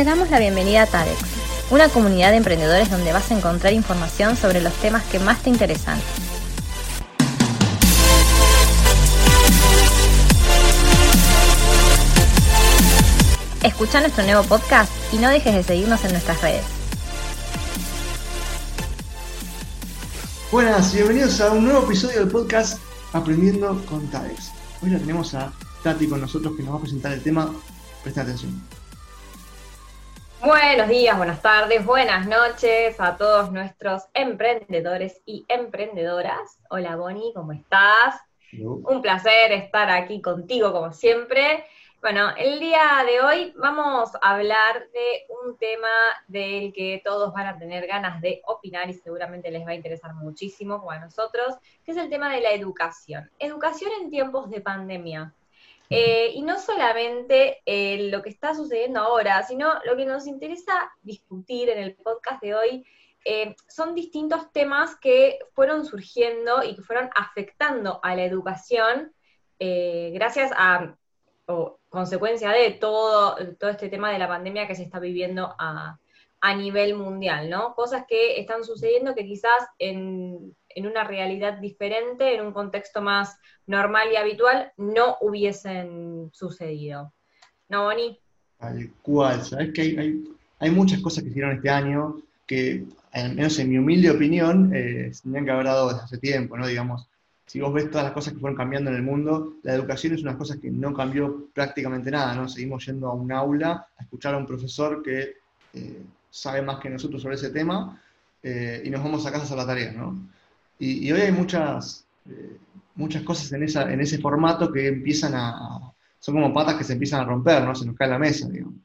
Te damos la bienvenida a TADEX, una comunidad de emprendedores donde vas a encontrar información sobre los temas que más te interesan. Escucha nuestro nuevo podcast y no dejes de seguirnos en nuestras redes. Buenas y bienvenidos a un nuevo episodio del podcast Aprendiendo con TADEX. Hoy la tenemos a Tati con nosotros que nos va a presentar el tema. Presta atención. Buenos días, buenas tardes, buenas noches a todos nuestros emprendedores y emprendedoras. Hola Bonnie, ¿cómo estás? Un placer estar aquí contigo como siempre. Bueno, el día de hoy vamos a hablar de un tema del que todos van a tener ganas de opinar y seguramente les va a interesar muchísimo como a nosotros, que es el tema de la educación. Educación en tiempos de pandemia. Eh, y no solamente eh, lo que está sucediendo ahora, sino lo que nos interesa discutir en el podcast de hoy eh, son distintos temas que fueron surgiendo y que fueron afectando a la educación gracias a, o consecuencia de todo, todo este tema de la pandemia que se está viviendo a, a nivel mundial, ¿no? Cosas que están sucediendo que quizás en, en una realidad diferente, en un contexto más normal y habitual, no hubiesen sucedido. ¿No, Boni? Tal cual, sabes que hay, hay, muchas cosas que hicieron este año que, al menos en mi humilde opinión, eh, tendrían que haber dado desde hace tiempo, ¿no? Digamos, si vos ves todas las cosas que fueron cambiando en el mundo, la educación es una cosa que no cambió prácticamente nada, ¿no? Seguimos yendo a un aula a escuchar a un profesor que eh, sabe más que nosotros sobre ese tema eh, y nos vamos a casa a hacer la tarea, ¿no? Y, hoy hay muchas, eh, muchas cosas en, esa, en ese formato que empiezan a, son como patas que se empiezan a romper, ¿no? Se nos cae la mesa, digamos.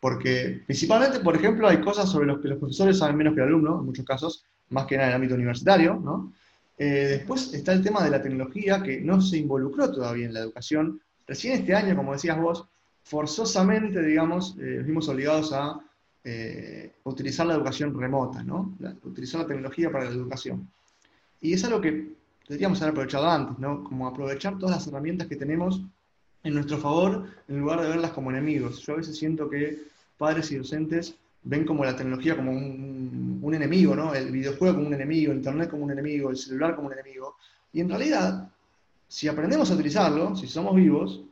Porque principalmente, por ejemplo, hay cosas sobre las que los profesores saben menos que el alumno, en muchos casos, más que nada en el ámbito universitario, ¿no? Eh, después está el tema de la tecnología, que no se involucró todavía en la educación. Recién este año, como decías vos, forzosamente, digamos, eh, nos vimos obligados a utilizar la educación remota, ¿no? utilizar la tecnología para la educación. Y es algo que deberíamos haber aprovechado antes, ¿no? Como aprovechar todas las herramientas que tenemos en nuestro favor en lugar de verlas como enemigos. Yo a veces siento que padres y docentes ven como la tecnología como un, un, enemigo, ¿no? El videojuego como un enemigo, el internet como un enemigo, el celular como un enemigo. Y en realidad, si aprendemos a utilizarlo, si somos vivos,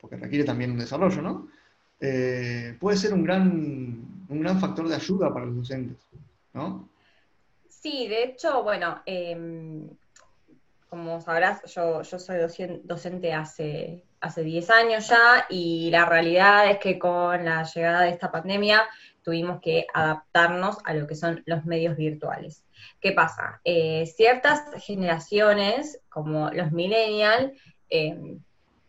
porque requiere también un desarrollo, ¿no? Eh, puede ser un gran, un gran factor de ayuda para los docentes, ¿no? Sí, de hecho, bueno, em, como sabrás, yo, soy docente hace, hace 10 años ya y la realidad es que con la llegada de esta pandemia tuvimos que adaptarnos a lo que son los medios virtuales. ¿Qué pasa? Eh, ciertas generaciones, como los millennials, em,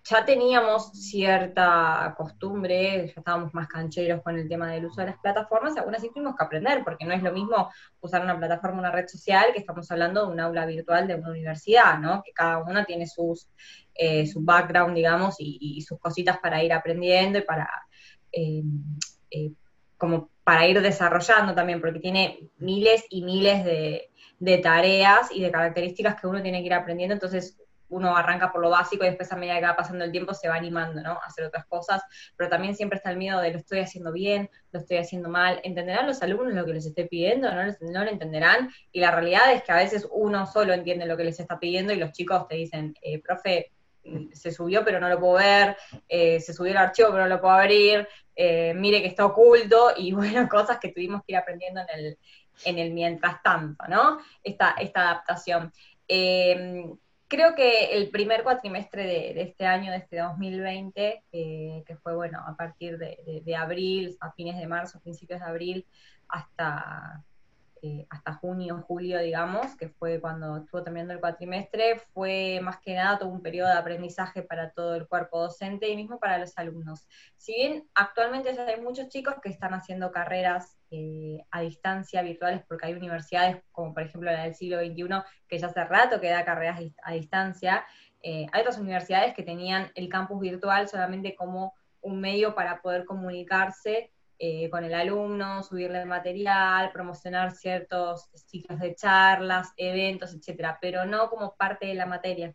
ya teníamos cierta costumbre, ya estábamos más cancheros con el tema del uso de las plataformas, y aún así tuvimos que aprender, porque no es lo mismo usar una plataforma, una red social, que estamos hablando de un aula virtual de una universidad, ¿no? Que cada una tiene sus, eh, su background, digamos, y, sus cositas para ir aprendiendo y para, eh, eh, como para ir desarrollando también, porque tiene miles y miles de, de tareas y de características que uno tiene que ir aprendiendo, entonces uno arranca por lo básico y después a medida que va pasando el tiempo se va animando, ¿no? A hacer otras cosas, pero también siempre está el miedo de lo estoy haciendo bien, lo estoy haciendo mal, ¿entenderán los alumnos lo que les esté pidiendo? ¿No, no lo entenderán? Y la realidad es que a veces uno solo entiende lo que les está pidiendo y los chicos te dicen, eh, profe, mm, se subió pero no lo puedo ver, eh, se subió el archivo pero no lo puedo abrir, eh, mire que está oculto y bueno, cosas que tuvimos que ir aprendiendo en el, en el mientras tanto, ¿no? Esta, esta adaptación. Eh, creo que el primer cuatrimestre de, este año, de este 2020, eh, que fue, bueno, a partir de, abril, a fines de marzo, principios de abril, hasta, eh, hasta junio, julio, digamos, que fue cuando estuvo terminando el cuatrimestre, fue más que nada todo un periodo de aprendizaje para todo el cuerpo docente y mismo para los alumnos. Si bien actualmente hay muchos chicos que están haciendo carreras eh, a distancia virtuales, porque hay universidades como por ejemplo la del siglo XXI, que ya hace rato que da carreras a distancia. Eh, hay otras universidades que tenían el campus virtual solamente como un medio para poder comunicarse eh, con el alumno, subirle material, promocionar ciertos ciclos de charlas, eventos, etcétera, pero no como parte de la materia.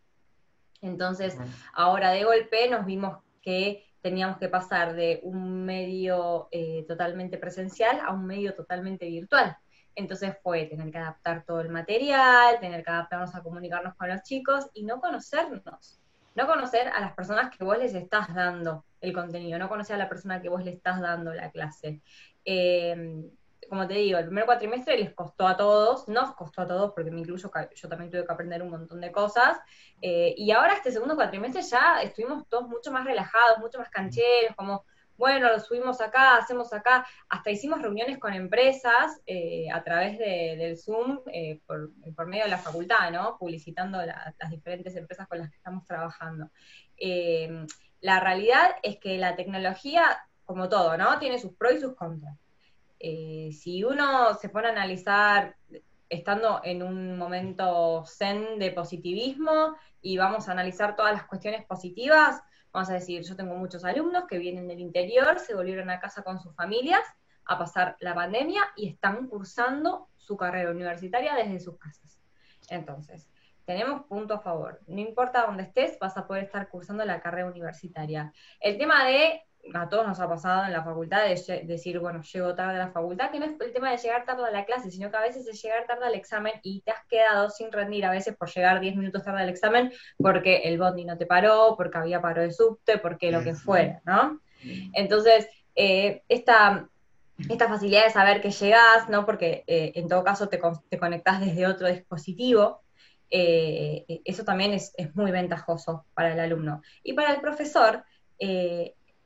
Entonces, ahora de golpe nos vimos que teníamos que pasar de un medio eh, totalmente presencial a un medio totalmente virtual. Entonces fue tener que adaptar todo el material, tener que adaptarnos a comunicarnos con los chicos y no conocernos. No conocer a las personas que vos les estás dando el contenido, no conocer a la persona que vos le estás dando la clase. Eh, como te digo, el primer cuatrimestre les costó a todos, nos costó a todos, porque me incluyo, yo también tuve que aprender un montón de cosas, eh, y ahora este segundo cuatrimestre ya estuvimos todos mucho más relajados, mucho más cancheros, como, bueno, lo subimos acá, hacemos acá, hasta hicimos reuniones con empresas eh, a través del Zoom por, medio de la facultad, ¿no? Publicitando las diferentes empresas con las que estamos trabajando. La realidad es que la tecnología, como todo, ¿no? Tiene sus pros y sus contras. Eh, si uno se pone a analizar estando en un momento zen de positivismo y vamos a analizar todas las cuestiones positivas, vamos a decir, yo tengo muchos alumnos que vienen del interior, se volvieron a casa con sus familias a pasar la pandemia y están cursando su carrera universitaria desde sus casas. Entonces, tenemos punto a favor. No importa dónde estés, vas a poder estar cursando la carrera universitaria. El tema de a todos nos ha pasado en la facultad de decir, bueno, llego tarde a la facultad, que no es el tema de llegar tarde a la clase, sino que a veces es llegar tarde al examen y te has quedado sin rendir a veces por llegar 10 minutos tarde al examen porque el bondi no te paró, porque había paro de subte, porque lo que fuera, ¿no? Entonces, eh, esta, esta facilidad de saber que llegás, ¿no? Porque eh, en todo caso te, te conectás desde otro dispositivo, eh, eso también es, muy ventajoso para el alumno. Y para el profesor,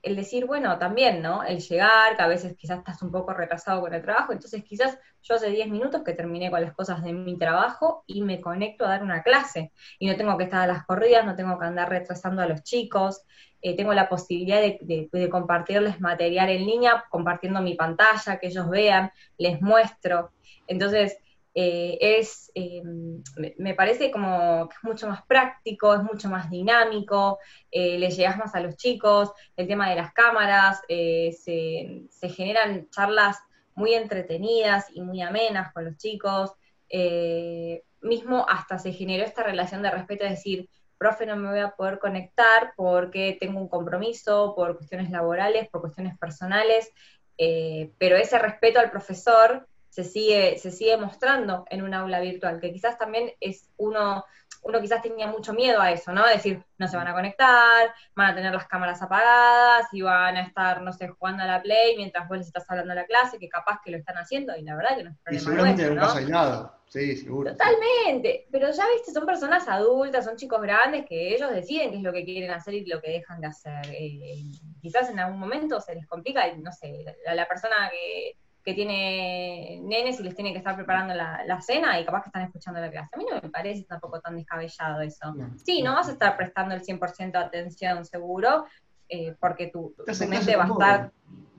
el decir, bueno, también, ¿no? El llegar, que a veces quizás estás un poco retrasado con el trabajo, entonces quizás yo hace 10 minutos que terminé con las cosas de mi trabajo y me conecto a dar una clase y no tengo que estar a las corridas, no tengo que andar retrasando a los chicos, eh, tengo la posibilidad de, de, compartirles material en línea, compartiendo mi pantalla, que ellos vean, les muestro. Entonces, eh, es, eh, me parece como que es mucho más práctico, es mucho más dinámico, eh, le llegas más a los chicos, el tema de las cámaras, se, generan charlas muy entretenidas y muy amenas con los chicos, mismo hasta se generó esta relación de respeto, es decir, profe, no me voy a poder conectar porque tengo un compromiso, por cuestiones laborales, por cuestiones personales, pero ese respeto al profesor se sigue, se sigue mostrando en un aula virtual, que quizás también es uno, uno quizás tenía mucho miedo a eso, ¿no? Decir, no se van a conectar, van a tener las cámaras apagadas y van a estar, no sé, jugando a la play mientras vos les estás hablando a la clase, que capaz que lo están haciendo, y la verdad que no es problema Y seguramente nuestro, ¿no? sí, seguro. Totalmente, pero ya viste, son personas adultas, son chicos grandes que ellos deciden qué es lo que quieren hacer y lo que dejan de hacer. Eh, quizás en algún momento se les complica, y no sé, la persona que que tiene nenes y les tiene que estar preparando la, cena y capaz que están escuchando la clase. A mí no me parece tampoco tan descabellado eso. Sí, no vas a estar prestando el 100% de atención seguro, eh, porque tu, mente va a estar...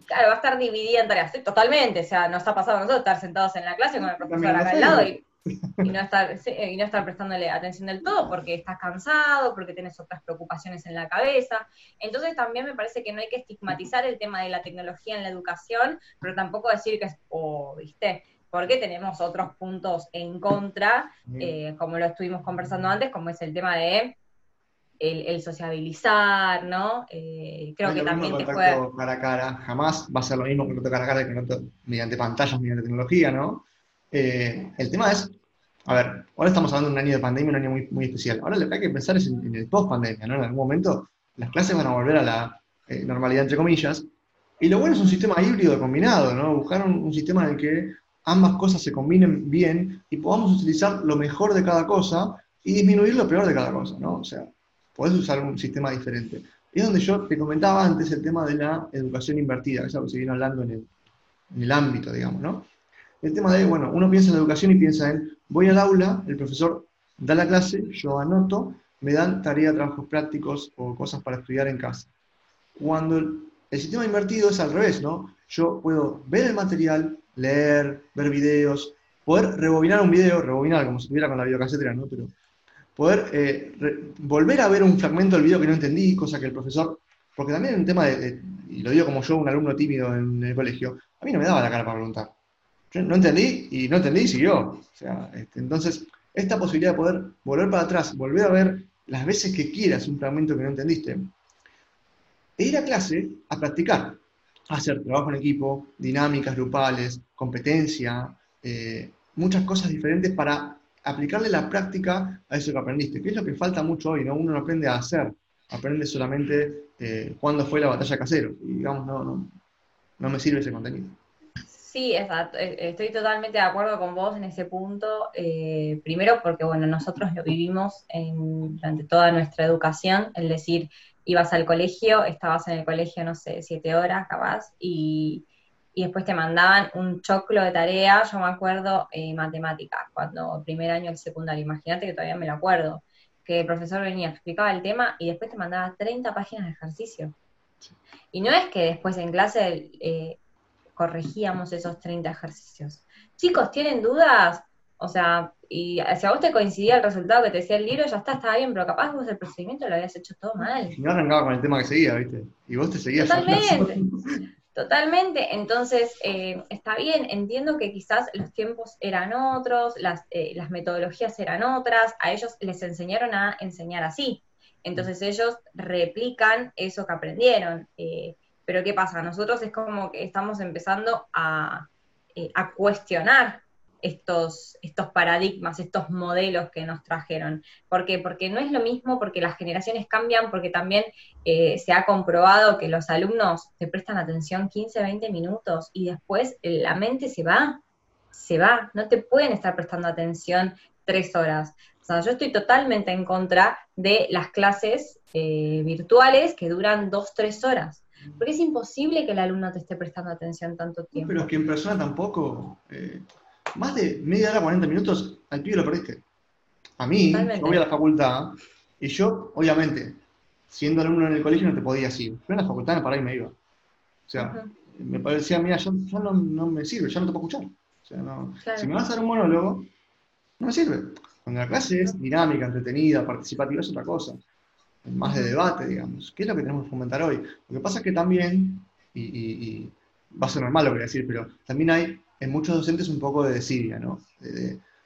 Claro, va a estar dividida en tareas. totalmente, o sea, nos ha pasado a nosotros estar sentados en la clase con el profesor acá al lado y y no estar, y no estar prestándole atención del todo porque estás cansado, porque tienes otras preocupaciones en la cabeza. Entonces también me parece que no hay que estigmatizar el tema de la tecnología en la educación, pero tampoco decir que es, oh, viste, porque tenemos otros puntos en contra, eh, como lo estuvimos conversando antes, como es el tema de el, sociabilizar, ¿no? Eh, creo que también te puede... cara a cara, jamás va a ser lo mismo que no cara a cara que no mediante pantallas, mediante tecnología, ¿no? Eh, el tema es, a ver, ahora estamos hablando de un año de pandemia, un año muy, muy especial. Ahora lo que hay que pensar es en, el post-pandemia, ¿no? En algún momento las clases van a volver a la eh, normalidad, entre comillas. Y lo bueno es un sistema híbrido combinado, ¿no? Buscar un, sistema en el que ambas cosas se combinen bien y podamos utilizar lo mejor de cada cosa y disminuir lo peor de cada cosa, ¿no? O sea, podés usar un sistema diferente. Es donde yo te comentaba antes el tema de la educación invertida, que es algo que se viene hablando en el, en el ámbito, digamos, ¿no? El tema de, bueno, uno piensa en la educación y piensa en, voy al aula, el profesor da la clase, yo anoto, me dan tarea, trabajos prácticos o cosas para estudiar en casa. Cuando el, sistema invertido es al revés, ¿no? Yo puedo ver el material, leer, ver videos, poder rebobinar un video, rebobinar como si estuviera con la videocasetera, ¿no? Pero poder eh, volver a ver un fragmento del video que no entendí, cosa que el profesor, porque también es un tema de, y lo digo como yo, un alumno tímido en el colegio, a mí no me daba la cara para preguntar no entendí y no entendí y siguió. Este, entonces, esta posibilidad de poder volver para atrás, volver a ver las veces que quieras un fragmento que no entendiste, e ir a clase a practicar, a hacer trabajo en equipo, dinámicas grupales, competencia, eh, muchas cosas diferentes para aplicarle la práctica a eso que aprendiste, que es lo que falta mucho hoy, ¿no? Uno no aprende a hacer, aprende solamente eh, cuándo fue la batalla casero, y digamos, no, no, no me sirve ese contenido. Sí, exacto. E, estoy totalmente de acuerdo con vos en ese punto. Eh, primero porque, bueno, nosotros lo vivimos en, durante toda nuestra educación, es decir, ibas al colegio, estabas en el colegio, no sé, siete horas capaz, y, después te mandaban un choclo de tarea, yo me acuerdo, eh, matemáticas, cuando primer año del secundario, imagínate que todavía me lo acuerdo, que el profesor venía, explicaba el tema y después te mandaba 30 páginas de ejercicio. Y no es que después en clase eh, corregíamos esos 30 ejercicios. Chicos, ¿tienen dudas? O sea, y si a vos te coincidía el resultado que te decía el libro, ya está, estaba bien, pero capaz vos el procedimiento lo habías hecho todo mal. Y no arrancaba con el tema que seguía, ¿viste? Y vos te seguías. Totalmente. Totalmente, entonces eh, está bien, entiendo que quizás los tiempos eran otros, las, eh, las metodologías eran otras, a ellos les enseñaron a enseñar así, entonces ellos replican eso que aprendieron. Eh, pero ¿qué pasa? Nosotros es como que estamos empezando a, eh, cuestionar estos, estos paradigmas, estos modelos que nos trajeron. ¿Por qué? Porque no es lo mismo, porque las generaciones cambian, porque también eh, se ha comprobado que los alumnos te prestan atención 15, 20 minutos y después la mente se va, se va, no te pueden estar prestando atención tres horas. O sea, yo estoy totalmente en contra de las clases eh, virtuales que duran dos, tres horas. Porque es imposible que el alumno te esté prestando atención tanto tiempo. pero es que en persona tampoco. Eh, más de media hora, 40 minutos, al pibe lo perdiste. A mí, yo voy a la facultad y yo, obviamente, siendo alumno en el colegio no te podía ir. Pero en la facultad paraba y me iba. O sea, me parecía, mira, yo, no, me sirve, yo no te puedo escuchar. O sea, no, si me vas a dar un monólogo, no me sirve. Cuando la clase es dinámica, entretenida, participativa, es otra cosa más de debate, digamos. ¿Qué es lo que tenemos que fomentar hoy? Lo que pasa es que también, y, va a ser normal lo que voy a decir, pero también hay en muchos docentes un poco de desidia, ¿no?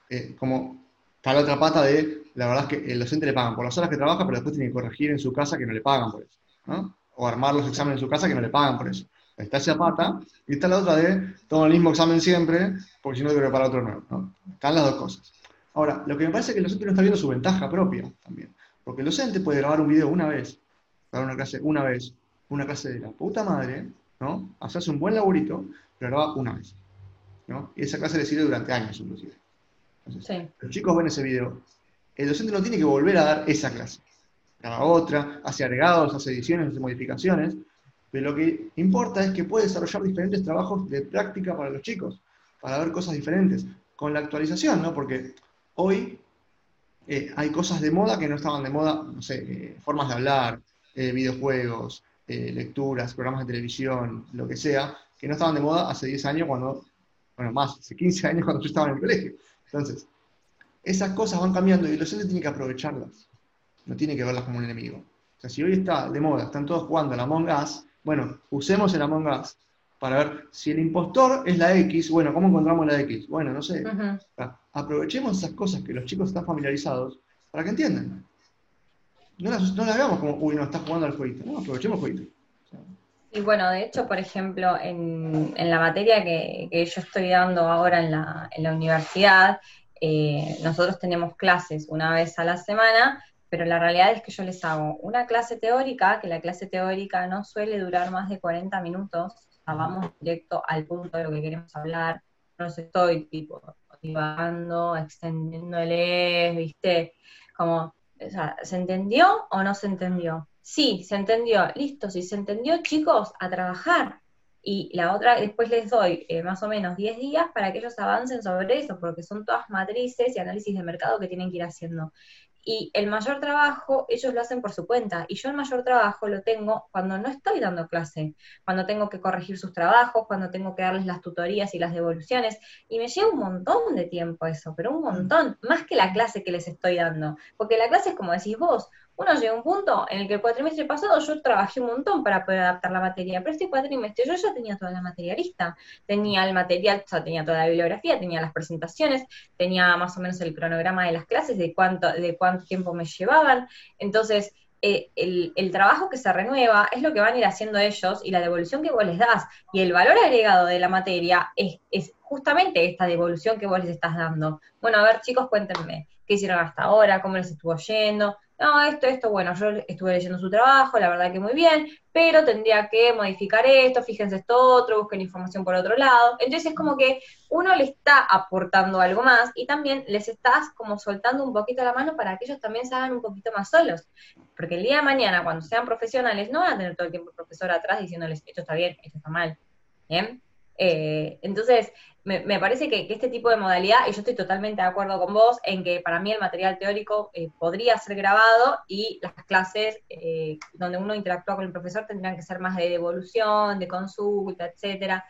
Eh, como está la otra pata de, la verdad es que el docente le pagan por las horas que trabaja, pero después tiene que corregir en su casa que no le pagan por eso, ¿no? O armar los exámenes en su casa que no le pagan por eso. Está esa pata, y está la otra de, todo el mismo examen siempre, porque si no tengo que preparar otro nuevo, ¿no? Están las dos cosas. Ahora, lo que me parece es que el docente no está viendo su ventaja propia también. Porque el docente puede grabar un video una vez, grabar una clase una vez, una clase de la puta madre, ¿no? Hacerse un buen laburito, pero graba una vez. ¿no? Y esa clase le sirve durante años, inclusive. Entonces, Los chicos ven ese video. El docente no tiene que volver a dar esa clase. Graba otra, hace agregados, hace ediciones, hace modificaciones. Pero lo que importa es que puede desarrollar diferentes trabajos de práctica para los chicos, para ver cosas diferentes, con la actualización, ¿no? Porque hoy eh, hay cosas de moda que no estaban de moda, no sé, eh, formas de hablar, eh, videojuegos, lecturas, programas de televisión, lo que sea, que no estaban de moda hace 10 años cuando, bueno, más, hace 15 años cuando yo estaba en el colegio. Entonces, esas cosas van cambiando y el docente tiene que aprovecharlas, no tiene que verlas como un enemigo. O sea, si hoy está de moda, están todos jugando la Among Us, bueno, usemos el Among Us para ver si el impostor es la X, bueno, ¿cómo encontramos la X? Bueno, no sé. aprovechemos esas cosas que los chicos están familiarizados para que entiendan. No las, no hagamos como, uy, no, está jugando al jueguito. No, aprovechemos el jueguito. Y bueno, de hecho, por ejemplo, en, la materia que, yo estoy dando ahora en la, en la universidad, eh, nosotros tenemos clases una vez a la semana, pero la realidad es que yo les hago una clase teórica, que la clase teórica no suele durar más de 40 minutos, vamos directo al punto de lo que queremos hablar, no estoy tipo divagando, extendiéndole, viste, como, o sea, ¿se entendió o no se entendió? Sí, se entendió, listo, si se entendió, chicos, a trabajar. Y la otra, después les doy eh, más o menos 10 días para que ellos avancen sobre eso, porque son todas matrices y análisis de mercado que tienen que ir haciendo y el mayor trabajo ellos lo hacen por su cuenta. Y yo el mayor trabajo lo tengo cuando no estoy dando clase, cuando tengo que corregir sus trabajos, cuando tengo que darles las tutorías y las devoluciones. Y me lleva un montón de tiempo eso, pero un montón, más que la clase que les estoy dando, porque la clase es como decís vos, uno llega a un punto en el que el cuatrimestre pasado yo trabajé un montón para poder adaptar la materia, pero este cuatrimestre yo ya tenía toda la materia lista, tenía el material, sea, tenía toda la bibliografía, tenía las presentaciones, tenía más o menos el cronograma de las clases, de cuánto, de cuánto tiempo me llevaban, entonces eh, el, trabajo que se renueva es lo que van a ir haciendo ellos y la devolución que vos les das. Y el valor agregado de la materia es, es justamente esta devolución que vos les estás dando. Bueno, a ver, chicos, cuéntenme, ¿qué hicieron hasta ahora? ¿Cómo les estuvo yendo? No, esto, esto, bueno, yo estuve leyendo su trabajo, la verdad que muy bien, pero tendría que modificar esto, fíjense esto otro, busquen información por otro lado. Entonces es como que uno le está aportando algo más y también les estás como soltando un poquito la mano para que ellos también se hagan un poquito más solos. Porque el día de mañana, cuando sean profesionales, no van a tener todo el tiempo el profesor atrás diciéndoles, esto está bien, esto está mal. ¿Bien? Eh, entonces, me, parece que, este tipo de modalidad, y yo estoy totalmente de acuerdo con vos, en que para mí el material teórico eh, podría ser grabado y las clases eh, donde uno interactúa con el profesor tendrían que ser más de devolución, de consulta, etcétera.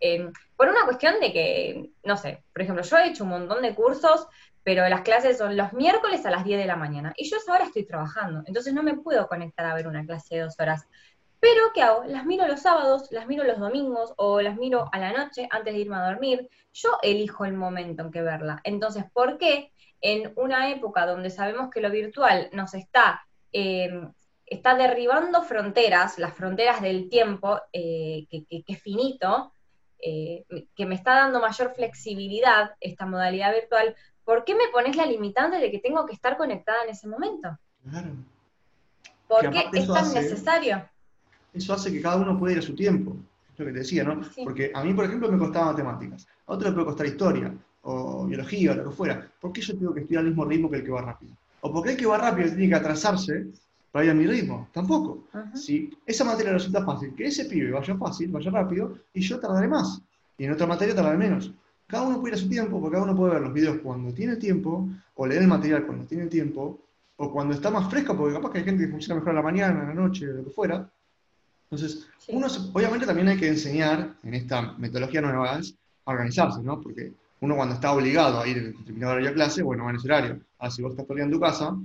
Em, por una cuestión de que, no sé, por ejemplo, yo he hecho un montón de cursos, pero las clases son los miércoles a las 10 de la mañana, y yo ahora estoy trabajando, entonces no me puedo conectar a ver una clase de dos horas. Pero, ¿qué hago? Las miro los sábados, las miro los domingos o las miro a la noche antes de irme a dormir. Yo elijo el momento en que verla. Entonces, ¿por qué en una época donde sabemos que lo virtual nos está, em, está derribando fronteras, las fronteras del tiempo, eh, que, es finito, eh, que me está dando mayor flexibilidad esta modalidad virtual, ¿por qué me pones la limitante de que tengo que estar conectada en ese momento? Claro. ¿Por qué es tan necesario? Eso hace que cada uno pueda ir a su tiempo. Es lo que te decía, ¿no? Porque a mí, por ejemplo, me costaba matemáticas. A otro le puede costar historia, o biología, o lo que fuera. ¿Por qué yo tengo que estudiar al mismo ritmo que el que va rápido? O porque el que va rápido tiene que atrasarse para ir a mi ritmo. Tampoco. Si esa materia resulta fácil, que ese pibe vaya fácil, vaya rápido, y yo tardaré más. Y en otra materia tardaré menos. Cada uno puede ir a su tiempo, porque cada uno puede ver los videos cuando tiene tiempo, o leer el material cuando tiene tiempo, o cuando está más fresco, porque capaz que hay gente que funciona mejor a la mañana, a la noche, lo que fuera. Entonces, uno, obviamente también hay que enseñar en esta metodología nueva a organizarse, ¿no? Porque uno cuando está obligado a ir en determinado horario a clase, bueno, va en ese horario. Ahora, si vos estás todo en tu casa,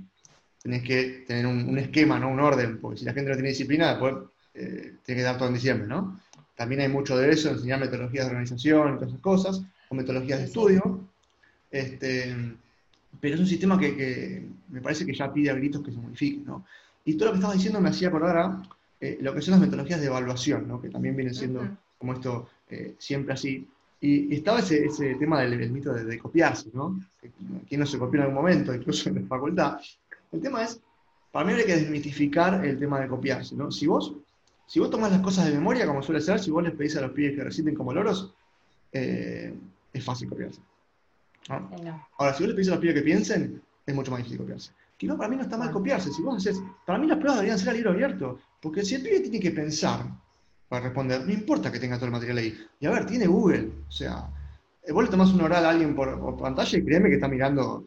tenés que tener un, esquema, ¿no? Un orden, porque si la gente no tiene disciplina, después eh, tiene que dar todo en diciembre, ¿no? También hay mucho de eso, enseñar metodologías de organización y todas esas cosas, o metodologías de estudio. Este, pero es un sistema que, me parece que ya pide a gritos que se modifique, ¿no? Y todo lo que estabas diciendo me hacía acordar a eh, lo que son las metodologías de evaluación, ¿no? que también vienen siendo como esto eh, siempre así. Y, estaba ese, ese, tema del, mito de, copiarse, ¿no? ¿Quién no se copió en algún momento, incluso en la facultad? El tema es, para mí hay que desmitificar el tema de copiarse, ¿no? Si vos, si vos tomás las cosas de memoria, como suele ser, si vos les pedís a los pibes que reciten como loros, eh, es fácil copiarse. Ahora, si vos les pedís a los pibes que piensen, es mucho más difícil copiarse. Que no, para mí no está mal copiarse. Si vos haces, para mí las pruebas deberían ser a libro abierto. Porque si el pibe tiene que pensar para responder, no importa que tenga todo el material ahí. Y a ver, tiene Google. O sea, eh, vos le tomás un oral a alguien por, pantalla y créeme que está mirando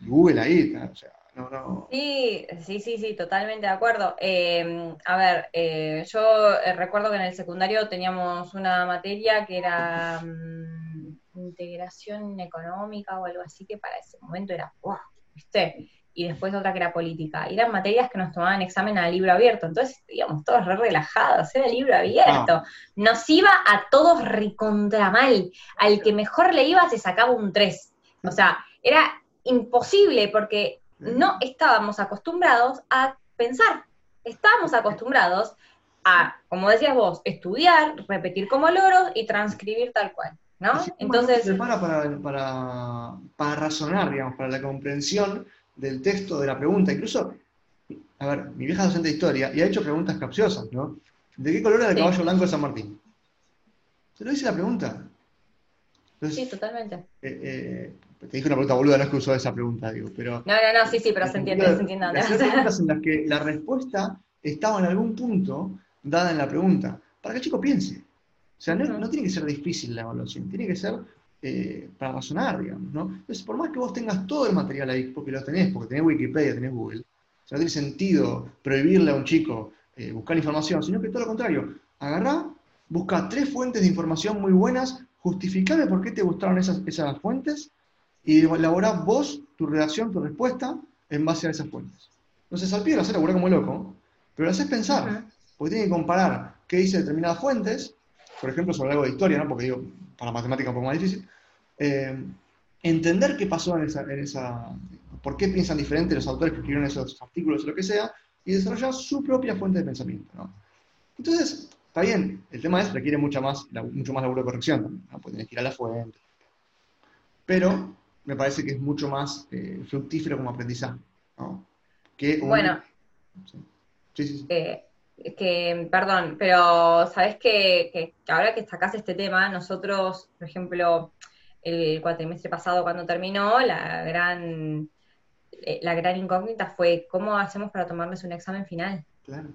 Google ahí. O sea, no, no. Sí, sí, sí, sí, totalmente de acuerdo. Em, a ver, eh, yo eh, recuerdo que en el secundario teníamos una materia que era mm, integración económica o algo así, que para ese momento era, wow, ¿viste? Y después otra que era política. Y eran materias que nos tomaban examen a libro abierto, entonces íbamos todos re relajados, era libro abierto. Ah. Nos iba a todos recontra mal. Al que mejor le iba se sacaba un 3. O sea, era imposible porque no estábamos acostumbrados a pensar. Estábamos acostumbrados a, como decías vos, estudiar, repetir como loros y transcribir tal cual. ¿no? Entonces. para, para, para razonar, digamos, para la comprensión del texto de la pregunta. Incluso, a ver, mi vieja docente de historia y ha hecho preguntas capciosas, ¿no? ¿De qué color era el caballo blanco de San Martín? Se lo dice la pregunta. sí, totalmente. Eh, eh, te dije una pregunta boluda, no es que usó esa pregunta, digo, pero... No, no, no, sí, sí, pero se entiende, se entiende. Las preguntas en las que la respuesta estaba en algún punto dada en la pregunta, para que el chico piense. O sea, no, no tiene que ser difícil la evaluación, tiene que ser eh, para razonar, digamos, ¿no? Entonces, por más que vos tengas todo el material ahí, porque lo tenés, porque tenés Wikipedia, tenés Google, o sea, no tiene sentido prohibirle a un chico eh, buscar información, sino que todo lo contrario, agarrá, busca tres fuentes de información muy buenas, justificame por qué te gustaron esas, esas fuentes y elaborá vos tu redacción, tu respuesta en base a esas fuentes. Entonces, al pie lo hace laburar como loco, pero lo haces pensar, porque tiene que comparar qué dice determinadas fuentes, por ejemplo, sobre algo de historia, ¿no? Porque digo, para matemática un poco más difícil, eh, entender qué pasó en esa, en esa, por qué piensan diferente los autores que escribieron esos artículos o lo que sea, y desarrollar su propia fuente de pensamiento. ¿no? Entonces, está bien, el tema es, requiere mucha más, mucho más laburo de corrección también, ¿no? pues que ir a la fuente. Pero me parece que es mucho más eh, fructífero como aprendizaje. ¿no? Que bueno, sí, sí, sí. Eh, que, perdón, pero sabes que, que, ahora que sacas este tema, nosotros, por ejemplo, el cuatrimestre pasado cuando terminó, la gran, eh, la gran incógnita fue cómo hacemos para tomarles un examen final. Claro,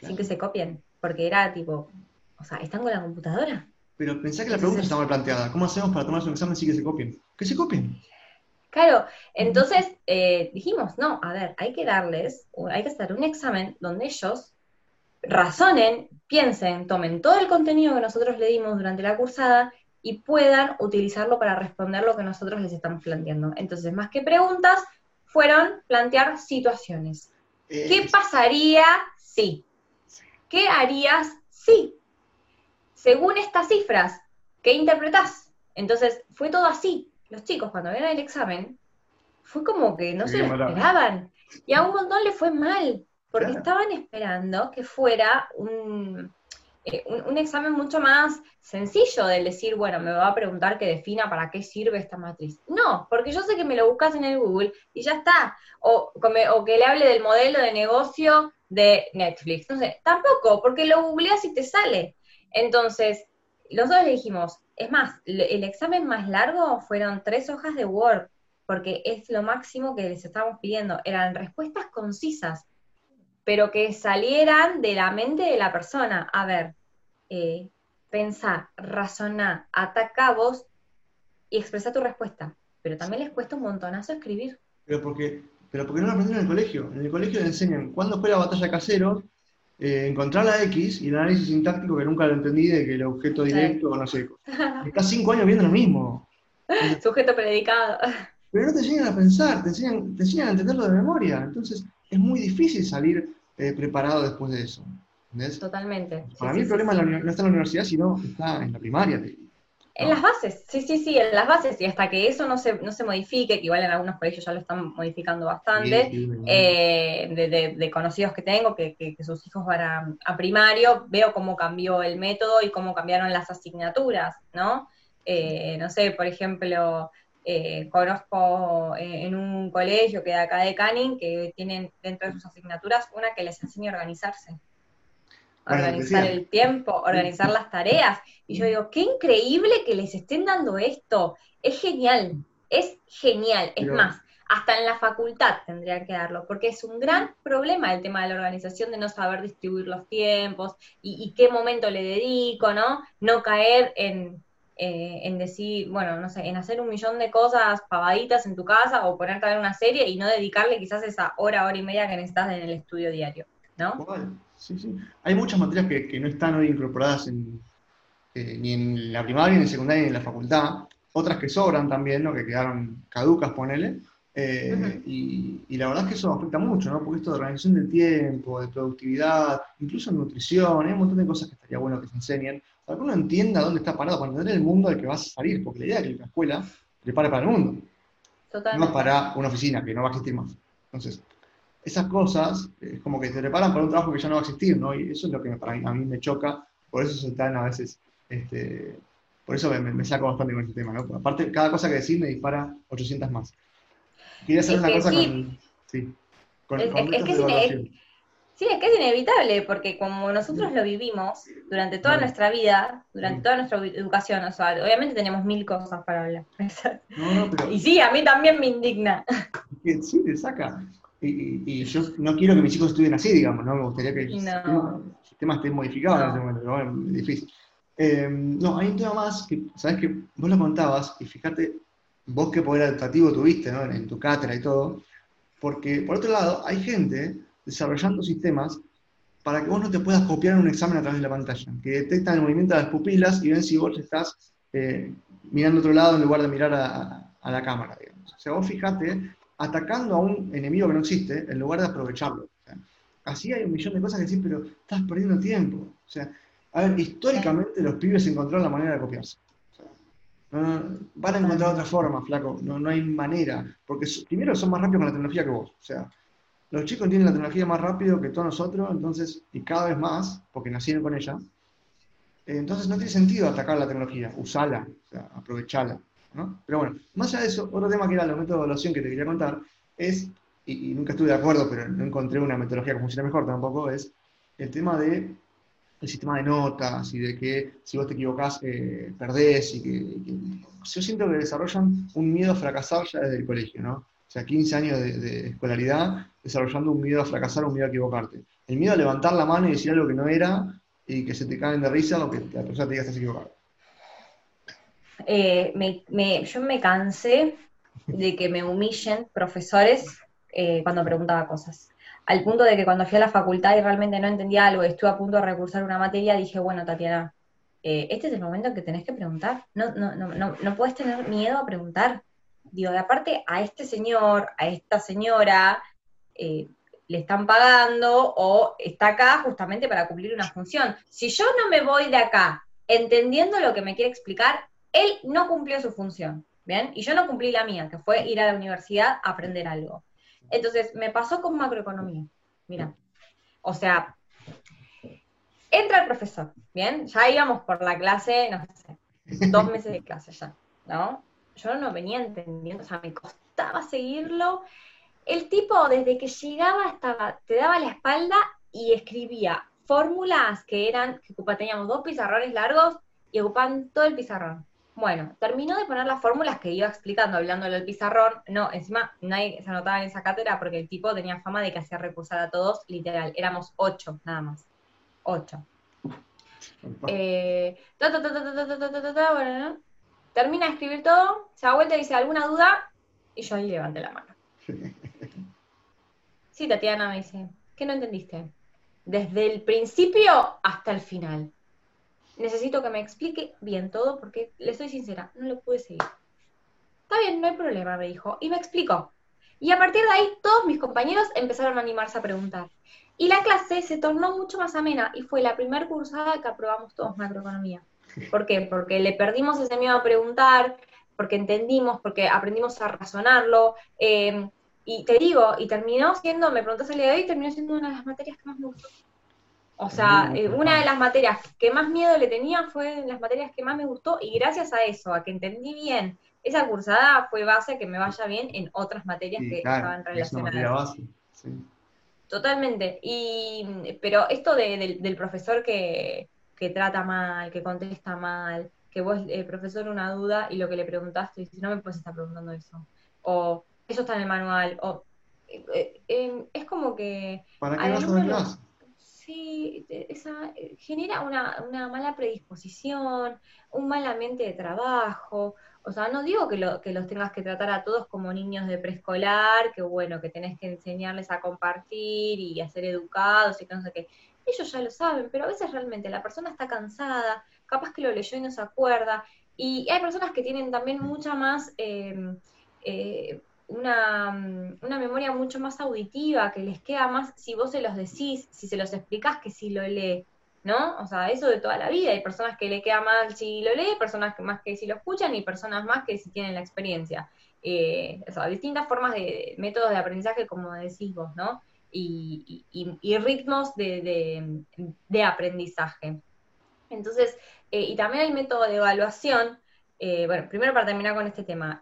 Sin que se copien, porque era tipo, o sea, ¿están con la computadora? Pero pensá que la pregunta está mal planteada. ¿Cómo hacemos para tomarles un examen sin que se copien? Que se copien. Claro, entonces eh, dijimos, no, a ver, hay que darles, hay que hacer un examen donde ellos razonen, piensen, tomen todo el contenido que nosotros le dimos durante la cursada y puedan utilizarlo para responder lo que nosotros les estamos planteando. Entonces, más que preguntas, fueron plantear situaciones. Eh, ¿Qué pasaría si? ¿Qué harías si? Según estas cifras, ¿qué interpretás? Entonces, fue todo así. Los chicos, cuando vieron el examen, fue como que no se lo esperaban. Y a un montón le fue mal porque estaban esperando que fuera eh, un, examen mucho más sencillo del decir, bueno, me va a preguntar que defina para qué sirve esta matriz. No, porque yo sé que me lo buscas en el Google y ya está. O, o que le hable del modelo de negocio de Netflix. No sé, tampoco, porque lo googleas y te sale. Entonces, nosotros le dijimos, es más, el examen más largo fueron tres hojas de Word, porque es lo máximo que les estábamos pidiendo. Eran respuestas concisas pero que salieran de la mente de la persona. A ver, eh, pensar, razonar, ataca vos y expresa tu respuesta. Pero también les cuesta un montonazo escribir. Pero porque, pero porque no lo aprendieron en el colegio. En el colegio le enseñan cuándo fue la batalla casero, eh, encontrar la X y el análisis sintáctico que nunca lo entendí de que el objeto directo o no sé. Estás cinco años viendo lo mismo. Sujeto predicado. Pero no te enseñan a pensar, te enseñan, te enseñan a entenderlo de memoria. Entonces, es muy difícil salir eh, preparado después de eso. Totalmente. Para mí el problema no está en la universidad, sino está en la primaria. En las bases, sí, sí, sí, en las bases, y hasta que eso no se, no se modifique, que igual en algunos colegios ya lo están modificando bastante, eh, de, conocidos que tengo, que, sus hijos van a, primario, veo cómo cambió el método y cómo cambiaron las asignaturas, ¿no? Eh, no sé, por ejemplo, eh, conozco eh, en un colegio que de acá de Canning que tienen dentro de sus asignaturas una que les enseña a organizarse. Organizar el tiempo, organizar las tareas. Y yo digo, qué increíble que les estén dando esto. Es genial, es genial. Es más, hasta en la facultad tendrían que darlo, porque es un gran problema el tema de la organización, de no saber distribuir los tiempos y, y qué momento le dedico, ¿no? No caer en, eh, en decir, bueno, no sé, en hacer un millón de cosas pavaditas en tu casa o ponerte a ver una serie y no dedicarle quizás esa hora, hora y media que necesitas en el estudio diario, ¿no? Sí, sí. Hay muchas materias que, no están hoy incorporadas eh, ni en la primaria, ni en secundaria, ni en la facultad. Otras que sobran también, ¿no? Que quedaron caducas, ponele. Eh, y, la verdad es que eso afecta mucho, ¿no? Porque esto de organización del tiempo, de productividad, incluso en nutrición, hay un montón de cosas que estaría bueno que se enseñen para que uno entienda dónde está parado, para entender el mundo al que vas a salir, porque la idea es que la escuela prepare para el mundo, no para una oficina que no va a existir más. Entonces, esas cosas es como que te preparan para un trabajo que ya no va a existir, ¿no? Y eso es lo que para mí, a mí me choca, por eso se están a veces, este, por eso me, saco bastante con este tema, ¿no? aparte, cada cosa que decís me dispara 800 más. Quería hacer una cosa con... Sí, con, es, que Sí, es que es inevitable, porque como nosotros lo vivimos durante toda nuestra vida, durante toda nuestra educación, o sea, obviamente tenemos mil cosas para hablar. Y sí, a mí también me indigna. Sí, te saca. Y, yo no quiero que mis hijos estudien así, digamos, ¿no? Me gustaría que el, sistema, esté modificado en ese momento, pero es difícil. Eh, no, hay un tema más que, sabes que vos lo contabas, y fíjate, vos qué poder educativo tuviste, ¿no? En tu cátedra y todo, porque por otro lado, hay gente desarrollando sistemas para que vos no te puedas copiar en un examen a través de la pantalla, que detectan el movimiento de las pupilas y ven si vos estás eh, mirando otro lado en lugar de mirar a, la cámara. Digamos. O sea, vos fijate atacando a un enemigo que no existe en lugar de aprovecharlo. así hay un millón de cosas que decís, pero estás perdiendo tiempo. O sea, a ver, históricamente los pibes encontraron la manera de copiarse. van a encontrar otra forma, flaco. No, no hay manera. Porque primero son más rápidos con la tecnología que vos. O sea, los chicos tienen la tecnología más rápido que todos nosotros, entonces, y cada vez más, porque nacieron con ella. Eh, entonces no tiene sentido atacar la tecnología, usala, o aprovechala. ¿no? Pero bueno, más allá de eso, otro tema que era los métodos de evaluación que te quería contar es, y, nunca estuve de acuerdo, pero no encontré una metodología que funcione mejor tampoco, es el tema de el sistema de notas y de que si vos te equivocás eh, perdés y que, yo siento que desarrollan un miedo a fracasar ya desde el colegio, ¿no? O sea, 15 años de, escolaridad desarrollando un miedo a fracasar, un miedo a equivocarte. El miedo a levantar la mano y decir algo que no era y que se te caen de risa o que la persona te diga estás equivocado. Eh, yo me cansé de que me humillen profesores eh, cuando preguntaba cosas al punto de que cuando fui a la facultad y realmente no entendía algo estuve a punto de recursar una materia, dije, bueno, Tatiana, eh, este es el momento en que tenés que preguntar. No, no, no, no, no puedes tener miedo a preguntar. Digo, de aparte a este señor, a esta señora, eh, le están pagando o está acá justamente para cumplir una función. Si yo no me voy de acá entendiendo lo que me quiere explicar, él no cumplió su función, ¿bien? Y yo no cumplí la mía, que fue ir a la universidad a aprender algo. Entonces, me pasó con macroeconomía. Mira, o sea, entra el profesor, ¿bien? Ya íbamos por la clase, no sé, dos meses de clase ya, ¿no? Yo no venía entendiendo, o sea, me costaba seguirlo. El tipo, desde que llegaba, estaba, te daba la espalda y escribía fórmulas que eran, que teníamos dos pizarrones largos y ocupaban todo el pizarrón. Bueno, terminó de poner las fórmulas que iba explicando, hablándole al pizarrón. No, encima nadie se anotaba en esa cátedra porque el tipo tenía fama de que hacía recursar a todos, literal. Éramos ocho, nada más. Ocho. Termina de escribir todo, se da vuelta y dice, ¿alguna duda? Y yo ahí levanté la mano. Sí, Tatiana me dice, ¿qué no entendiste? Desde el principio hasta el final necesito que me explique bien todo porque le soy sincera, no lo pude seguir. Está bien, no hay problema, me dijo, y me explicó. Y a partir de ahí todos mis compañeros empezaron a animarse a preguntar. Y la clase se tornó mucho más amena y fue la primera cursada que aprobamos todos macroeconomía. ¿Por qué? Porque le perdimos ese miedo a preguntar, porque entendimos, porque aprendimos a razonarlo. Eh, y te digo, y terminó siendo, me preguntaste el día de hoy, terminó siendo una de las materias que más me gustó. O sea, eh, una de las materias que más miedo le tenía fue las materias que más me gustó y gracias a eso, a que entendí bien esa cursada, fue base a que me vaya bien en otras materias que estaban relacionadas. Totalmente. Y, pero esto del profesor que, trata mal, que contesta mal, que vos, el profesor, una duda y lo que le preguntaste, y no me puedes estar preguntando eso. O eso está en el manual. O, eh, eh, es como que... ¿Para qué vas a Sí, esa, eh, genera una, mala predisposición, un mal ambiente de trabajo. O sea, no digo que, lo, que los tengas que tratar a todos como niños de preescolar, que bueno, que tenés que enseñarles a compartir y a ser educados y que no sé qué. Ellos ya lo saben, pero a veces realmente la persona está cansada, capaz que lo leyó y no se acuerda. Y hay personas que tienen también mucha más eh, eh, una, una, memoria mucho más auditiva, que les queda más si vos se los decís, si se los explicás que si lo lee, ¿no? O sea, eso de toda la vida. Hay personas que le queda mal si lo lee, personas que más que si lo escuchan y personas más que si tienen la experiencia. Eh, o sea, distintas formas de métodos de aprendizaje, como decís vos, ¿no? Y, ritmos de, aprendizaje. Entonces, eh, y también hay método de evaluación. Eh, bueno, primero para terminar con este tema.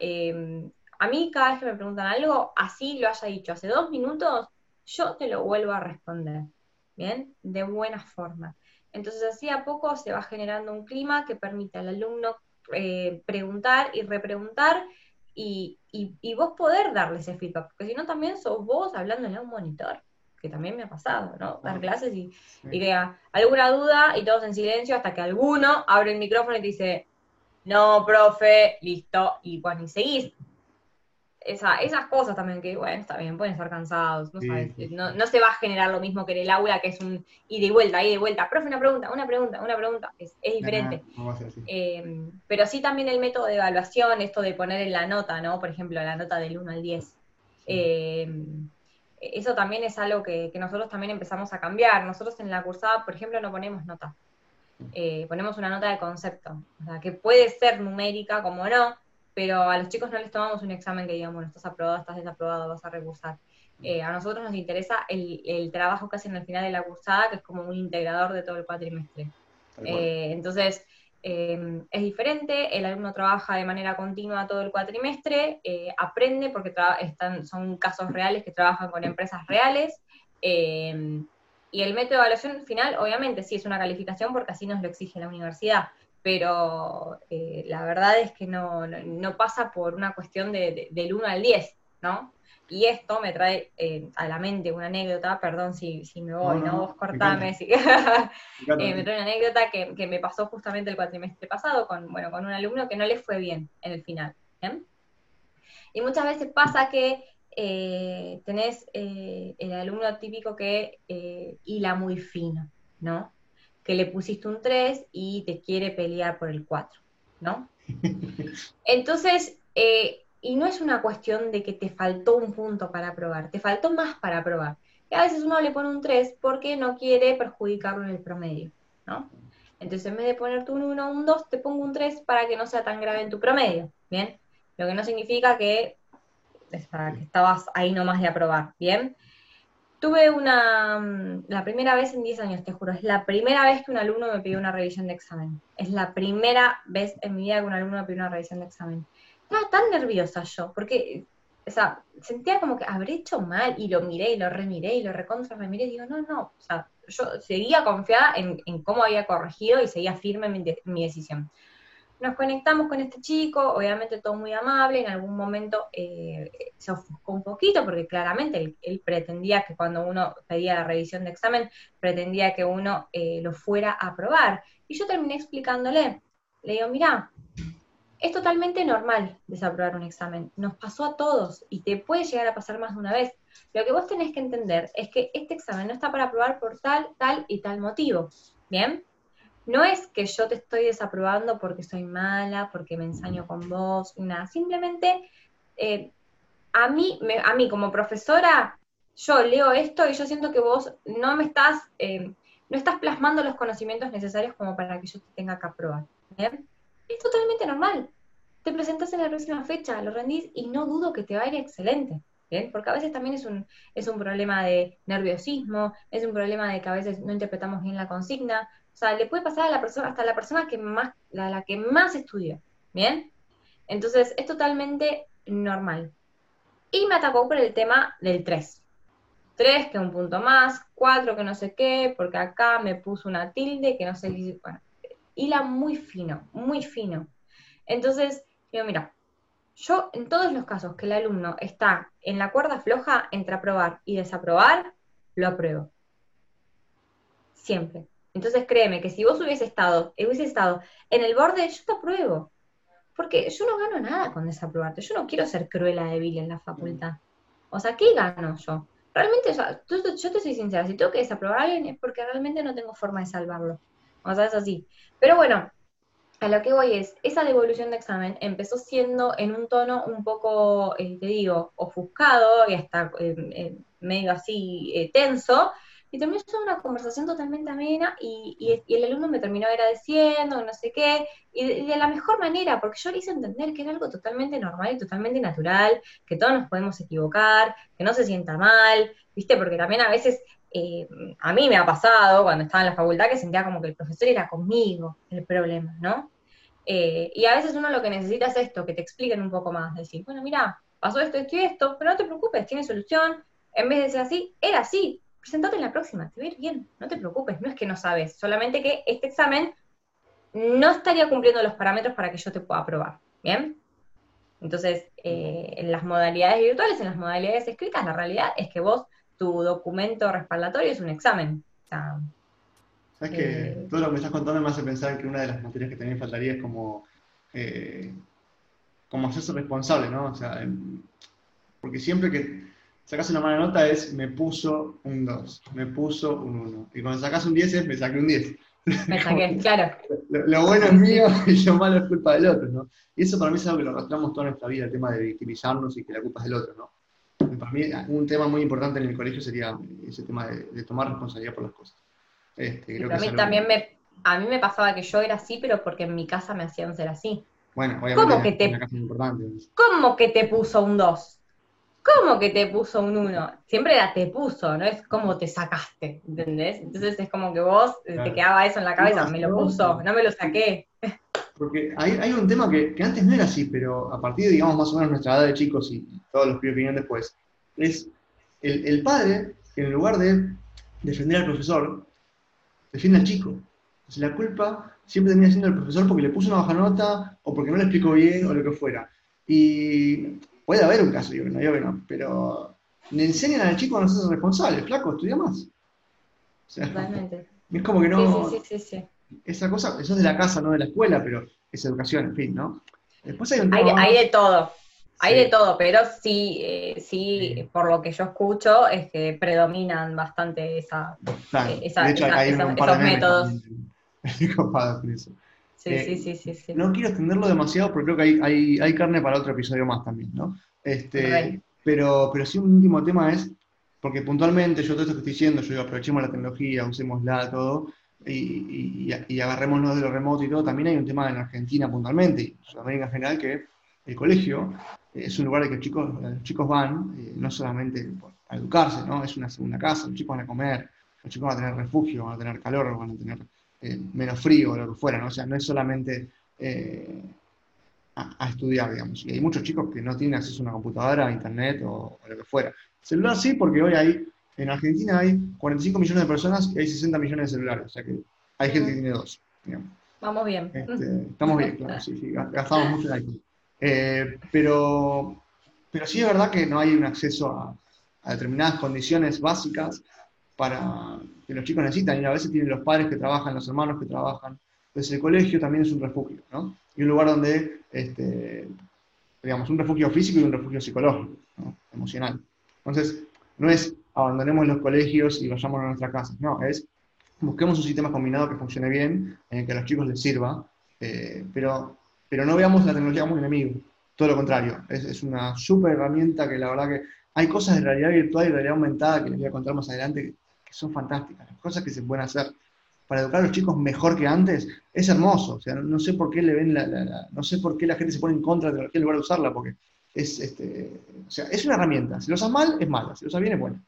A mí cada vez que me preguntan algo, así lo haya dicho hace dos minutos, yo te lo vuelvo a responder, ¿bien? De buena forma. Entonces así a poco se va generando un clima que permite al alumno eh, preguntar y repreguntar y, vos poder darle ese feedback, porque si no también sos vos hablándole a un monitor, que también me ha pasado, ¿no? Dar clases y, y alguna duda y todos en silencio hasta que alguno abre el micrófono y te dice, no, profe, listo, y bueno, y seguís esas cosas también que, bueno, está bien, pueden estar cansados, no, sabes, no, se va a generar lo mismo que en el aula, que es un ida y vuelta, ida y vuelta. Profe, una pregunta, una pregunta, una pregunta, es, diferente. Eh, pero sí también el método de evaluación, esto de poner en la nota, ¿no? Por ejemplo, la nota del 1 al 10. Eh, eso también es algo que, nosotros también empezamos a cambiar. Nosotros en la cursada, por ejemplo, no ponemos nota. Eh, ponemos una nota de concepto, o sea, que puede ser numérica, como no, pero a los chicos no les tomamos un examen que digamos, bueno, estás aprobado, estás desaprobado, vas a recursar. eh, a nosotros nos interesa el, trabajo que hacen al final de la cursada, que es como un integrador de todo el cuatrimestre. Eh, entonces, em, es diferente, el alumno trabaja de manera continua todo el cuatrimestre, eh, aprende porque están, son casos reales que trabajan con empresas reales. Em, y el método de evaluación final, obviamente, sí es una calificación porque así nos lo exige la universidad, pero la verdad es que no, pasa por una cuestión del 1 al 10, ¿no? Y esto me trae eh, a la mente una anécdota, perdón si, me voy, ¿no? Vos cortame. Eh, me, trae una anécdota que, me pasó justamente el cuatrimestre pasado con, bueno, con un alumno que no le fue bien en el final. Y muchas veces pasa que eh, tenés el alumno típico que hila muy fino, ¿no? Que le pusiste un 3 y te quiere pelear por el 4, ¿no? Entonces, y no es una cuestión de que te faltó un punto para probar, te faltó más para probar. Y a veces uno le pone un 3 porque no quiere perjudicarlo en el promedio, ¿no? Entonces en vez de ponerte un 1 o un 2, te pongo un 3 para que no sea tan grave en tu promedio, ¿bien? Lo que no significa que, que estabas ahí nomás de aprobar, ¿bien? Tuve una, mm, la primera vez en 10 años, te juro, es la primera vez que un alumno me pidió una revisión de examen. Es la primera vez en mi vida que un alumno me pidió una revisión de examen estaba tan nerviosa yo, porque, o sea, sentía como que habré hecho mal, y lo miré, y lo remiré, y lo recontra remiré, y digo, no, no, o sea, yo seguía confiada en, cómo había corregido y seguía firme en mi, decisión. Nos conectamos con este chico, obviamente todo muy amable, en algún momento eh, se ofuscó un poquito porque claramente él, pretendía que cuando uno pedía la revisión de examen, pretendía que uno eh, lo fuera a aprobar. Y yo terminé explicándole, le digo, mira, es totalmente normal desaprobar un examen. Nos pasó a todos y te puede llegar a pasar más de una vez. Lo que vos tenés que entender es que este examen no está para aprobar por tal, tal y tal motivo. ¿Bien? No es que yo te estoy desaprobando porque soy mala, porque me ensaño con vos, nada. Simplemente eh, a, mí, a mí como profesora, yo leo esto y yo siento que vos no me estás, eh, no estás plasmando los conocimientos necesarios como para que yo te tenga que aprobar. ¿Bien? es totalmente normal. Te presentas en la próxima fecha, lo rendís y no dudo que te va a ir excelente. ¿bien? Porque a veces también es un, es un problema de nerviosismo, es un problema de que a veces no interpretamos bien la consigna. Sea, le puede pasar a la persona, hasta a la persona que más, la que más estudió. ¿Bien? Entonces, es totalmente normal. Y me atacó por el tema del 3. 3, que un punto más, 4, que no sé qué, porque acá me puso una tilde, que no sé qué. Bueno, hila muy fino, muy fino. Entonces, digo, mira, yo en todos los casos que el alumno está en la cuerda floja entre aprobar y desaprobar, lo apruebo. Siempre. Entonces créeme que si vos hubiese estado, hubiese estado en el borde, yo te apruebo. Porque yo no gano nada con desaprobarte. Yo no quiero ser cruela débil en la facultad. O sea, ¿qué gano yo? Realmente, yo, yo te soy sincera, si tengo que desaprobar a alguien es porque realmente no tengo forma de salvarlo. O sea, es así. Pero bueno, a lo que voy es, esa devolución de examen empezó siendo en un tono un poco, eh, te digo, ofuscado y hasta eh, eh, medio así tenso, y terminó siendo una conversación totalmente amena y, el alumno me terminó agradeciendo, no sé qué, y de, la mejor manera, porque yo le hice entender que era algo totalmente normal y totalmente natural, que todos nos podemos equivocar, que no se sienta mal, ¿viste? Porque también a veces eh, a mí me ha pasado cuando estaba en la facultad que sentía como que el profesor era conmigo el problema, ¿no? Eh, y a veces uno lo que necesita es esto, que te expliquen un poco más, decir, bueno, mira, pasó esto, esto y esto, pero no te preocupes, tiene solución, en vez de ser así, era así, presentate en la próxima, te va a ir bien, no te preocupes, no es que no sabes, solamente que este examen no estaría cumpliendo los parámetros para que yo te pueda aprobar, ¿bien? Entonces, eh, en las modalidades virtuales, en las modalidades escritas, la realidad es que vos tu documento respaldatorio es un examen. Sabes que eh, todo lo que me estás contando me hace pensar que una de las materias que también faltaría es como, eh, como hacerse responsable, ¿no? O sea, porque siempre que sacas una mala nota es me puso un 2, me puso un 1. Y cuando sacas un 10 es me saqué un 10. Me saqué, claro. Lo, bueno es mío y lo malo es culpa del otro, ¿no? Y eso para mí es algo que lo arrastramos toda nuestra vida, el tema de victimizarnos y que la culpa es del otro, ¿no? para mí un tema muy importante en el colegio sería ese tema de, tomar responsabilidad por las cosas. Este, a mí también me, a mí me pasaba que yo era así, pero porque en mi casa me hacían ser así. Bueno, ¿Cómo que te, ¿Cómo que te puso un 2? ¿Cómo que te puso un 1? Siempre era te puso, no es como te sacaste, ¿entendés? Entonces es como que vos eh, te quedaba eso en la cabeza, me lo puso, no me lo saqué. Porque hay, un tema que, antes no era así, pero a partir de, digamos, más o menos nuestra edad de chicos y todos los que vinieron después, es el, el padre que en lugar de defender al profesor, defiende al chico. Entonces la culpa siempre termina siendo el profesor porque le puso una baja nota o porque no le explicó bien o lo que fuera. Y puede haber un caso, yo que no, yo que no, pero le enseñan al chico a no ser responsable, flaco, estudia más. Totalmente. Es como que no. Sí, sí, sí, esa cosa, eso es de la casa, no de la escuela, pero es educación, en fin, ¿no? Después hay un hay, de todo. Hay de todo, pero sí, eh, sí, por lo que yo escucho, es que predominan bastante esa, eh, esos métodos. Sí, sí, sí, sí, sí, No quiero extenderlo demasiado porque creo que hay, hay, hay carne para otro episodio más también, ¿no? Este, pero, pero sí un último tema es, porque puntualmente yo todo esto que estoy diciendo, yo digo, aprovechemos la tecnología, usémosla, todo, y, y, y, agarrémonos de lo remoto y todo, también hay un tema en Argentina puntualmente, y en Sudamérica en general, que el colegio es un lugar de que los chicos, los chicos van, eh, no solamente a educarse, ¿no? Es una segunda casa, los chicos van a comer, los chicos van a tener refugio, van a tener calor, van a tener eh, menos frío o lo que fuera, ¿no? O sea, no es solamente eh, a, estudiar, digamos. Y hay muchos chicos que no tienen acceso a una computadora, a internet o, lo que fuera. Celular sí, porque hoy hay, en Argentina hay 45 millones de personas y hay 60 millones de celulares, o sea que hay gente que tiene dos. Vamos bien. Este, estamos bien, claro, sí, sí, gastamos mucho en aquí. Eh, pero, pero sí es verdad que no hay un acceso a, a determinadas condiciones básicas para que los chicos necesitan, y a veces tienen los padres que trabajan, los hermanos que trabajan. Entonces el colegio también es un refugio, ¿no? Y un lugar donde, este, digamos, un refugio físico y un refugio psicológico, ¿no? emocional. Entonces, no es abandonemos los colegios y vayamos a nuestra casa, no, es busquemos un sistema combinado que funcione bien, en el que a los chicos les sirva, eh, pero, pero no veamos la tecnología como un enemigo, todo lo contrario, es, es una súper herramienta que la verdad que hay cosas de realidad virtual y realidad aumentada que les voy a contar más adelante que son fantásticas, las cosas que se pueden hacer para educar a los chicos mejor que antes, es hermoso. O sea, no, sé por qué le ven la, no sé por qué la gente se pone en contra de la tecnología en lugar de usarla, porque es, este, o sea, es una herramienta. Si lo usas mal, es mala. Si lo usas bien, es buena.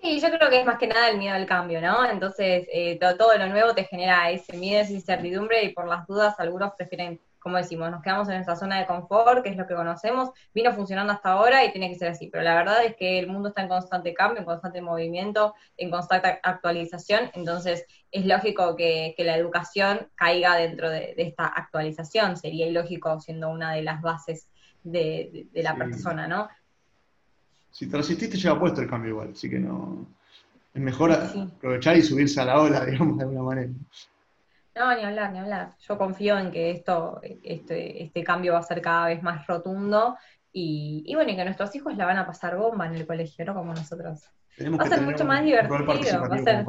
Sí, yo creo que es más que nada el miedo al cambio, ¿no? Entonces, eh, todo, lo nuevo te genera ese miedo, esa incertidumbre y por las dudas algunos prefieren como decimos, nos quedamos en nuestra zona de confort, que es lo que conocemos, vino funcionando hasta ahora y tiene que ser así. Pero la verdad es que el mundo está en constante cambio, en constante movimiento, en constante actualización, entonces es lógico que, la educación caiga dentro de, esta actualización, sería ilógico siendo una de las bases de, la persona, ¿no? Si te resististe, lleva puesto el cambio igual, así que no. Es mejor aprovechar y subirse a la ola, digamos, de alguna manera. No, ni hablar, ni hablar. Yo confío en que esto, este, este cambio va a ser cada vez más rotundo y, y bueno, y que nuestros hijos la van a pasar bomba en el colegio, ¿no? Como nosotros. va a ser mucho más divertido, va a ser,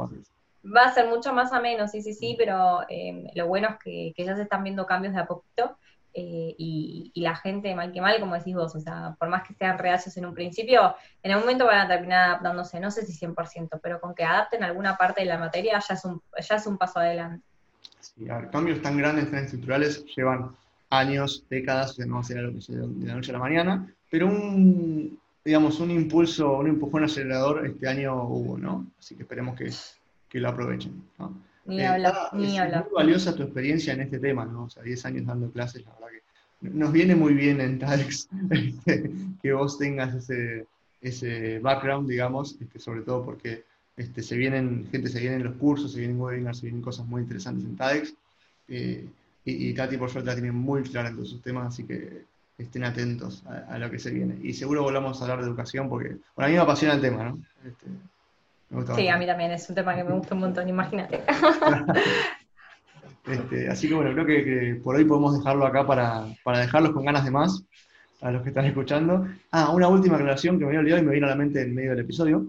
va a ser mucho más ameno, sí, sí, sí, pero eh, lo bueno es que, ya se están viendo cambios de a poquito eh, y, y, la gente, mal que mal, como decís vos, o sea, por más que sean reacios en un principio, en algún momento van a terminar adaptándose, no sé si 100%, pero con que adapten alguna parte de la materia ya es un, ya es un paso adelante. Sí, cambios tan grandes, tan estructurales, llevan años, décadas, no será lo que sea de la noche a la mañana, pero un, digamos, un impulso, un empujón acelerador este año hubo, ¿no? Así que esperemos que, que lo aprovechen. ¿no? Ni eh, ni es muy valiosa tu experiencia en este tema, ¿no? O sea, 10 años dando clases, la verdad que nos viene muy bien en TADEX este, que vos tengas ese, ese background, digamos, este, sobre todo porque este, se vienen, gente se vienen los cursos, se vienen webinars, se vienen cosas muy interesantes en TADEX. Eh, y, Tati, por suerte, la tiene muy clara en todos sus temas, así que estén atentos a, lo que se viene. Y seguro volvamos a hablar de educación, porque bueno, a mí me apasiona el tema, ¿no? Este, sí, a mí también, es un tema que me gusta un montón, imagínate. Este, así que bueno, creo que, por hoy podemos dejarlo acá para, para, dejarlos con ganas de más, a los que están escuchando. Ah, una última aclaración que me había olvidado y me vino a la mente en medio del episodio.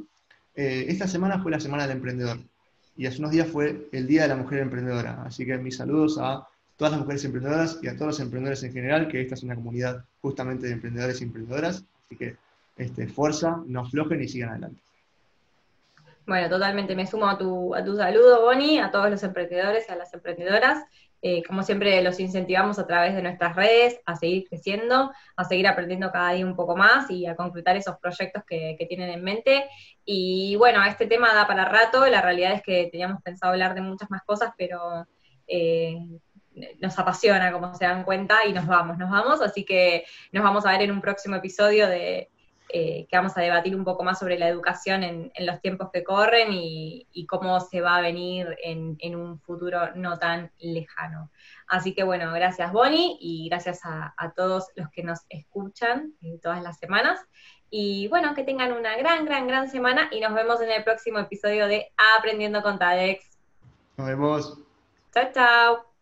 Eh, esta semana fue la Semana del Emprendedor y hace unos días fue el Día de la Mujer Emprendedora. Así que mis saludos a todas las mujeres emprendedoras y a todos los emprendedores en general, que esta es una comunidad justamente de emprendedores y emprendedoras. Así que este, fuerza, no aflojen y sigan adelante. Bueno, totalmente me sumo a tu, a saludo, Bonnie, a todos los emprendedores a las emprendedoras. Eh, como siempre, los incentivamos a través de nuestras redes a seguir creciendo, a seguir aprendiendo cada día un poco más y a concretar esos proyectos que, tienen en mente. Y bueno, este tema da para rato, la realidad es que teníamos pensado hablar de muchas más cosas, pero eh, nos apasiona, como se dan cuenta, y nos vamos, nos vamos, así que nos vamos a ver en un próximo episodio de, eh, que vamos a debatir un poco más sobre la educación en, los tiempos que corren y, cómo se va a venir en, un futuro no tan lejano. Así que bueno, gracias Bonnie y gracias a, todos los que nos escuchan eh, todas las semanas. Y bueno, que tengan una gran, gran, gran semana y nos vemos en el próximo episodio de Aprendiendo con TADEX. Nos vemos. Chao, chao.